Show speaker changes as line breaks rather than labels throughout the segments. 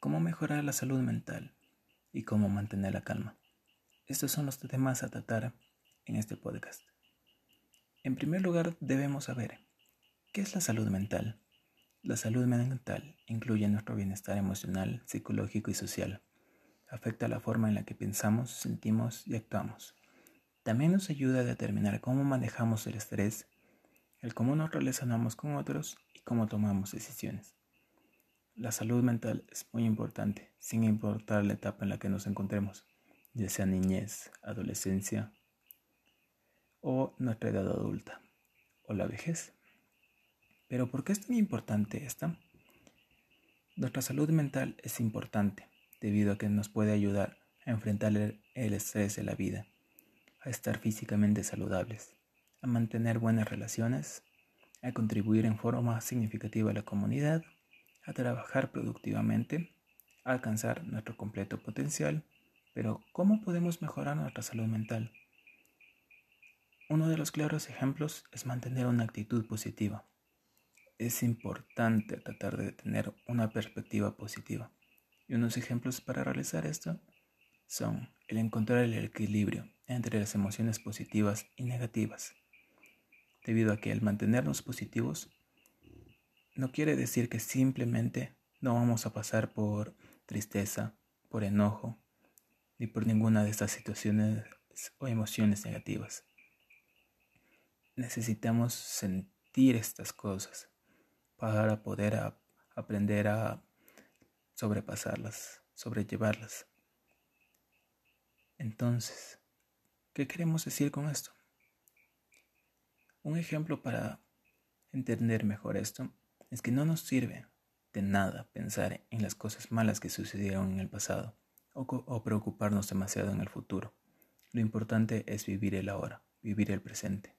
cómo mejorar la salud mental y cómo mantener la calma. Estos son los temas a tratar en este podcast. En primer lugar, debemos saber qué es la salud mental. La salud mental incluye nuestro bienestar emocional, psicológico y social. Afecta la forma en la que pensamos, sentimos y actuamos. También nos ayuda a determinar cómo manejamos el estrés, el cómo nos relacionamos con otros y cómo tomamos decisiones. La salud mental es muy importante, sin importar la etapa en la que nos encontremos, ya sea niñez, adolescencia o nuestra edad adulta o la vejez. Pero ¿por qué es tan importante esta? Nuestra salud mental es importante debido a que nos puede ayudar a enfrentar el estrés de la vida, a estar físicamente saludables, a mantener buenas relaciones, a contribuir en forma significativa a la comunidad a trabajar productivamente, a alcanzar nuestro completo potencial, pero ¿cómo podemos mejorar nuestra salud mental? Uno de los claros ejemplos es mantener una actitud positiva. Es importante tratar de tener una perspectiva positiva. Y unos ejemplos para realizar esto son el encontrar el equilibrio entre las emociones positivas y negativas, debido a que al mantenernos positivos no quiere decir que simplemente no vamos a pasar por tristeza, por enojo, ni por ninguna de estas situaciones o emociones negativas. Necesitamos sentir estas cosas para poder aprender a sobrepasarlas, sobrellevarlas. Entonces, ¿qué queremos decir con esto? Un ejemplo para entender mejor esto es que no nos sirve de nada pensar en las cosas malas que sucedieron en el pasado o, preocuparnos demasiado en el futuro. Lo importante es vivir el ahora, vivir el presente.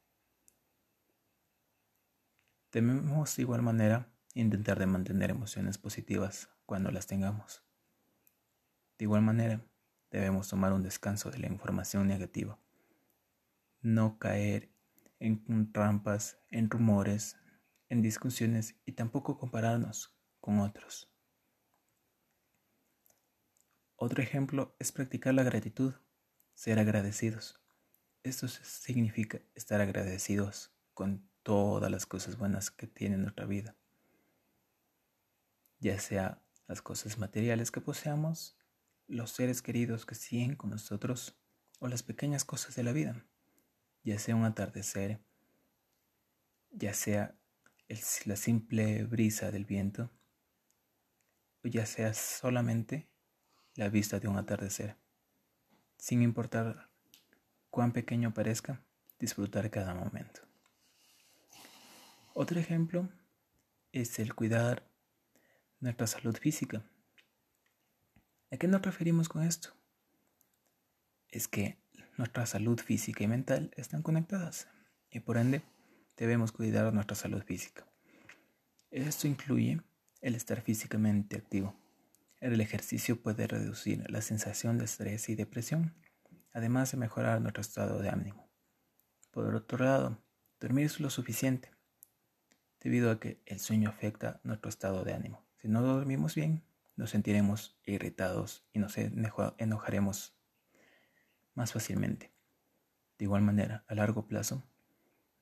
Debemos de igual manera intentar de mantener emociones positivas cuando las tengamos. De igual manera, debemos tomar un descanso de la información negativa. No caer en trampas, en rumores, en discusiones y tampoco compararnos con otros. Otro ejemplo es practicar la gratitud, ser agradecidos. Esto significa estar agradecidos con todas las cosas buenas que tiene nuestra vida, ya sea las cosas materiales que poseamos, los seres queridos que siguen con nosotros o las pequeñas cosas de la vida, ya sea un atardecer, ya sea la simple brisa del viento, o ya sea solamente la vista de un atardecer. Sin importar cuán pequeño parezca, disfrutar cada momento. Otro ejemplo es el cuidar nuestra salud física. ¿A qué nos referimos con esto? Es que nuestra salud física y mental están conectadas y por ende debemos cuidar nuestra salud física. Esto incluye el estar físicamente activo. El ejercicio puede reducir la sensación de estrés y depresión, además de mejorar nuestro estado de ánimo. Por otro lado, dormir es lo suficiente, debido a que el sueño afecta nuestro estado de ánimo. Si no dormimos bien, nos sentiremos irritados y nos enojaremos más fácilmente. De igual manera, a largo plazo,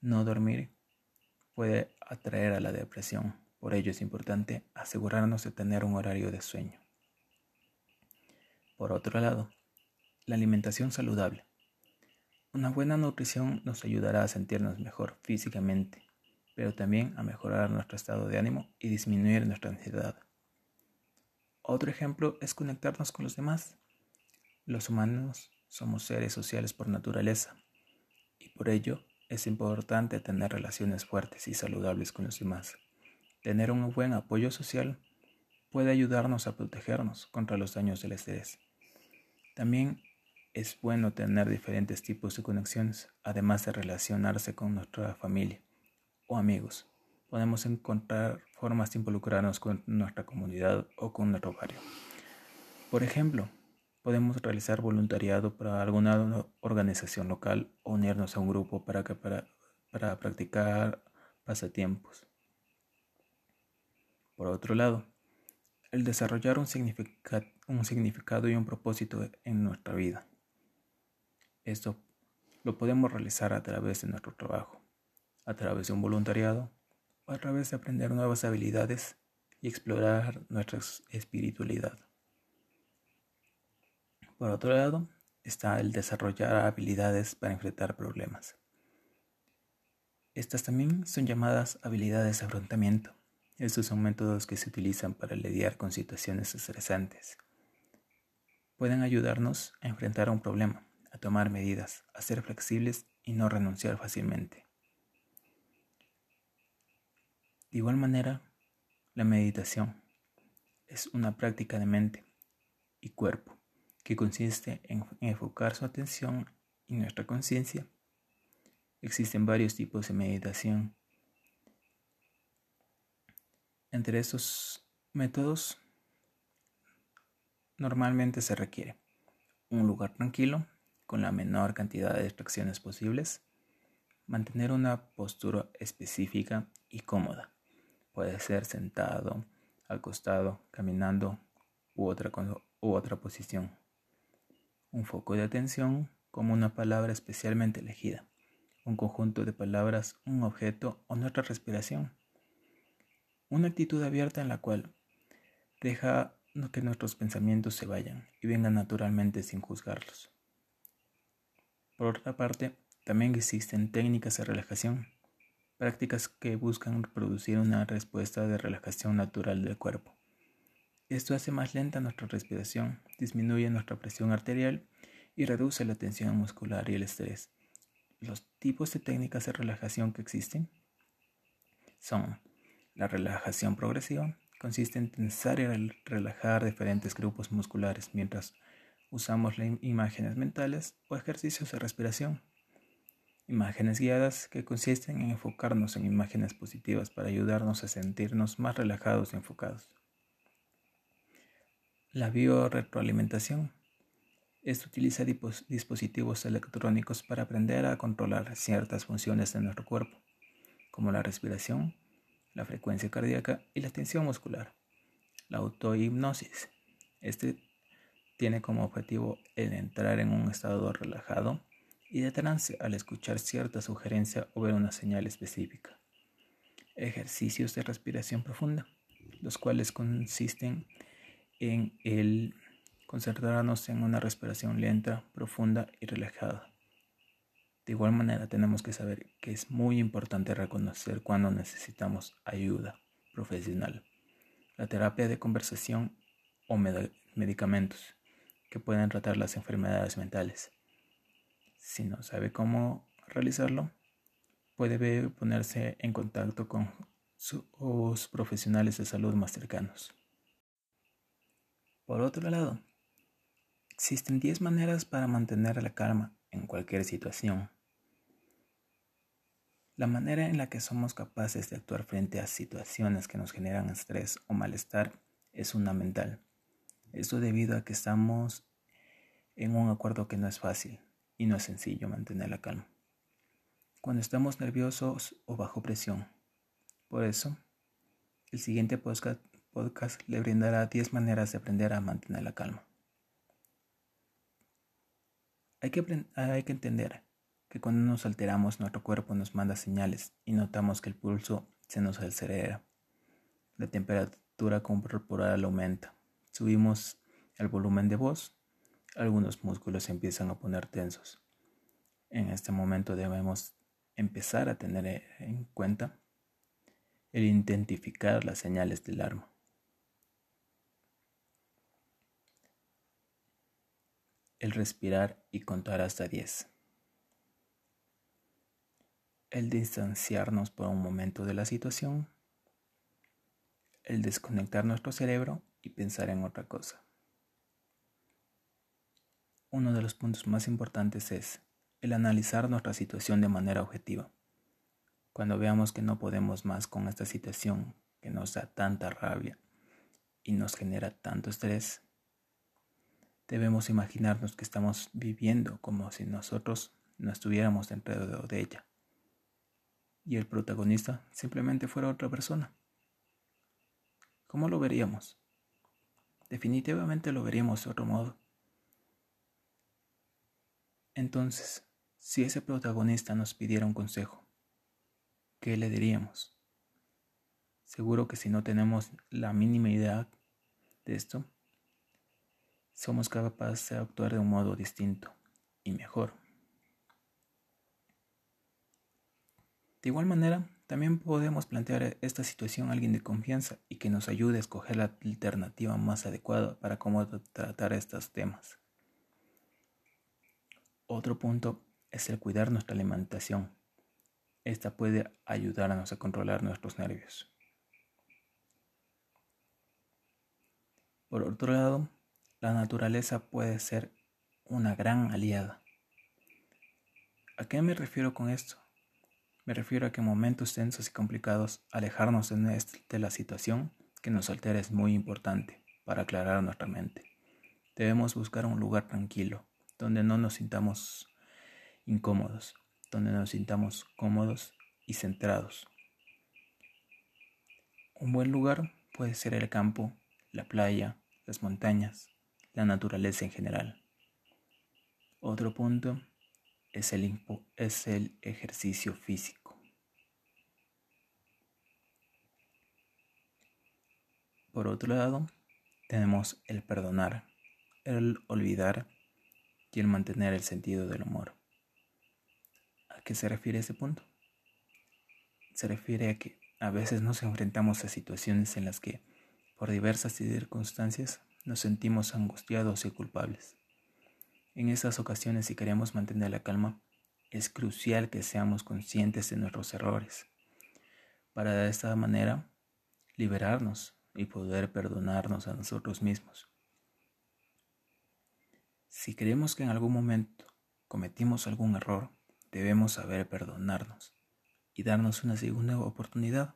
no dormir puede atraer a la depresión. Por ello es importante asegurarnos de tener un horario de sueño. Por otro lado, la alimentación saludable. Una buena nutrición nos ayudará a sentirnos mejor físicamente, pero también a mejorar nuestro estado de ánimo y disminuir nuestra ansiedad. Otro ejemplo es conectarnos con los demás. Los humanos somos seres sociales por naturaleza y por ello es importante tener relaciones fuertes y saludables con los demás. Tener un buen apoyo social puede ayudarnos a protegernos contra los daños del estrés. También es bueno tener diferentes tipos de conexiones, además de relacionarse con nuestra familia o amigos. Podemos encontrar formas de involucrarnos con nuestra comunidad o con nuestro barrio. Por ejemplo, Podemos realizar voluntariado para alguna organización local o unirnos a un grupo para, para, para practicar pasatiempos. Por otro lado, el desarrollar un, un significado y un propósito en nuestra vida. Esto lo podemos realizar a través de nuestro trabajo, a través de un voluntariado a través de aprender nuevas habilidades y explorar nuestra espiritualidad. Por otro lado, está el desarrollar habilidades para enfrentar problemas. Estas también son llamadas habilidades de afrontamiento. Estos son métodos que se utilizan para lidiar con situaciones estresantes. Pueden ayudarnos a enfrentar un problema, a tomar medidas, a ser flexibles y no renunciar fácilmente. De igual manera, la meditación es una práctica de mente y cuerpo que consiste en enfocar su atención y nuestra conciencia. Existen varios tipos de meditación. Entre estos métodos, normalmente se requiere un lugar tranquilo, con la menor cantidad de distracciones posibles, mantener una postura específica y cómoda. Puede ser sentado, acostado, caminando u otra, u otra posición un foco de atención como una palabra especialmente elegida, un conjunto de palabras, un objeto o nuestra respiración. Una actitud abierta en la cual deja que nuestros pensamientos se vayan y vengan naturalmente sin juzgarlos. Por otra parte, también existen técnicas de relajación, prácticas que buscan producir una respuesta de relajación natural del cuerpo. Esto hace más lenta nuestra respiración, disminuye nuestra presión arterial y reduce la tensión muscular y el estrés. Los tipos de técnicas de relajación que existen son la relajación progresiva, consiste en tensar y relajar diferentes grupos musculares mientras usamos imágenes mentales o ejercicios de respiración. Imágenes guiadas que consisten en enfocarnos en imágenes positivas para ayudarnos a sentirnos más relajados y enfocados. La biorretroalimentación. Esto utiliza dispositivos electrónicos para aprender a controlar ciertas funciones de nuestro cuerpo, como la respiración, la frecuencia cardíaca y la tensión muscular. La autohipnosis. Este tiene como objetivo el entrar en un estado relajado y de trance al escuchar cierta sugerencia o ver una señal específica. Ejercicios de respiración profunda, los cuales consisten en el concentrarnos en una respiración lenta, profunda y relajada. De igual manera tenemos que saber que es muy importante reconocer cuando necesitamos ayuda profesional. La terapia de conversación o medicamentos que pueden tratar las enfermedades mentales. Si no sabe cómo realizarlo, puede ponerse en contacto con sus profesionales de salud más cercanos. Por otro lado, existen 10 maneras para mantener la calma en cualquier situación. La manera en la que somos capaces de actuar frente a situaciones que nos generan estrés o malestar es fundamental. Esto debido a que estamos en un acuerdo que no es fácil y no es sencillo mantener la calma. Cuando estamos nerviosos o bajo presión. Por eso, el siguiente podcast podcast le brindará 10 maneras de aprender a mantener la calma. Hay que, entender que cuando nos alteramos nuestro cuerpo nos manda señales y notamos que el pulso se nos acelera, la temperatura corporal aumenta, subimos el volumen de voz, algunos músculos empiezan a poner tensos. En este momento debemos empezar a tener en cuenta el identificar las señales del alarma. El respirar y contar hasta 10. El distanciarnos por un momento de la situación. El desconectar nuestro cerebro y pensar en otra cosa. Uno de los puntos más importantes es el analizar nuestra situación de manera objetiva. Cuando veamos que no podemos más con esta situación que nos da tanta rabia y nos genera tanto estrés, Debemos imaginarnos que estamos viviendo como si nosotros no estuviéramos dentro de ella y el protagonista simplemente fuera otra persona. ¿Cómo lo veríamos? definitivamente lo veríamos de otro modo. Entonces, si ese protagonista nos pidiera un consejo, ¿qué le diríamos? Seguro que si no tenemos la mínima idea de esto, somos capaces de actuar de un modo distinto y mejor. De igual manera, también podemos plantear esta situación a alguien de confianza y que nos ayude a escoger la alternativa más adecuada para cómo tratar estos temas. Otro punto es el cuidar nuestra alimentación. Esta puede ayudarnos a controlar nuestros nervios. Por otro lado, la naturaleza puede ser una gran aliada. ¿A qué me refiero con esto? Me refiero a que en momentos tensos y complicados, alejarnos de la situación que nos altera es muy importante para aclarar nuestra mente. Debemos buscar un lugar tranquilo, donde no nos sintamos incómodos, donde nos sintamos cómodos y centrados. Un buen lugar puede ser el campo, la playa, las montañas, la naturaleza en general. Otro punto es el, es el ejercicio físico. Por otro lado, tenemos el perdonar, el olvidar y el mantener el sentido del humor. ¿A qué se refiere ese punto? Se refiere a que a veces nos enfrentamos a situaciones en las que, por diversas circunstancias, nos sentimos angustiados y culpables. En esas ocasiones, si queremos mantener la calma, es crucial que seamos conscientes de nuestros errores, para de esta manera liberarnos y poder perdonarnos a nosotros mismos. Si creemos que en algún momento cometimos algún error, debemos saber perdonarnos y darnos una segunda oportunidad.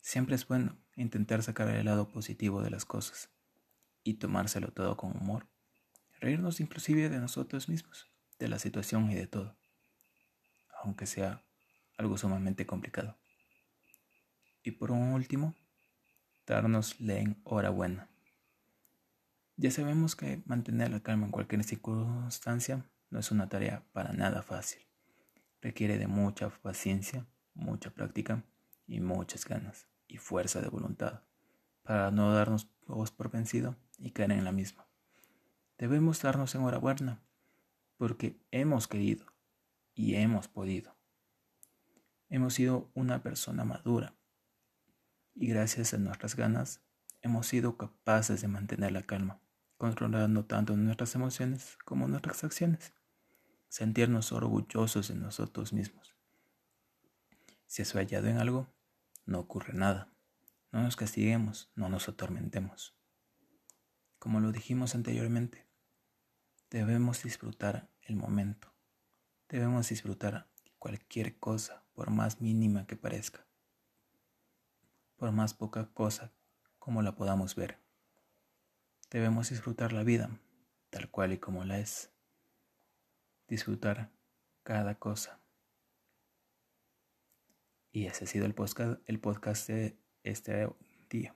Siempre es bueno intentar sacar el lado positivo de las cosas y tomárselo todo con humor reírnos inclusive de nosotros mismos, de la situación y de todo, aunque sea algo sumamente complicado. Y por último, darnos la enhorabuena. Ya sabemos que mantener la calma en cualquier circunstancia no es una tarea para nada fácil. Requiere de mucha paciencia, mucha práctica y muchas ganas y fuerza de voluntad para no darnos por vencido y caer en la misma. Debemos darnos enhorabuena porque hemos querido y hemos podido. Hemos sido una persona madura y gracias a nuestras ganas hemos sido capaces de mantener la calma, controlando tanto nuestras emociones como nuestras acciones, sentirnos orgullosos de nosotros mismos. Si has fallado en algo, no ocurre nada. No nos castiguemos, no nos atormentemos. Como lo dijimos anteriormente, Debemos disfrutar el momento. Debemos disfrutar cualquier cosa, por más mínima que parezca. Por más poca cosa como la podamos ver. Debemos disfrutar la vida tal cual y como la es. Disfrutar cada cosa. Y ese ha sido el podcast, el podcast de este día.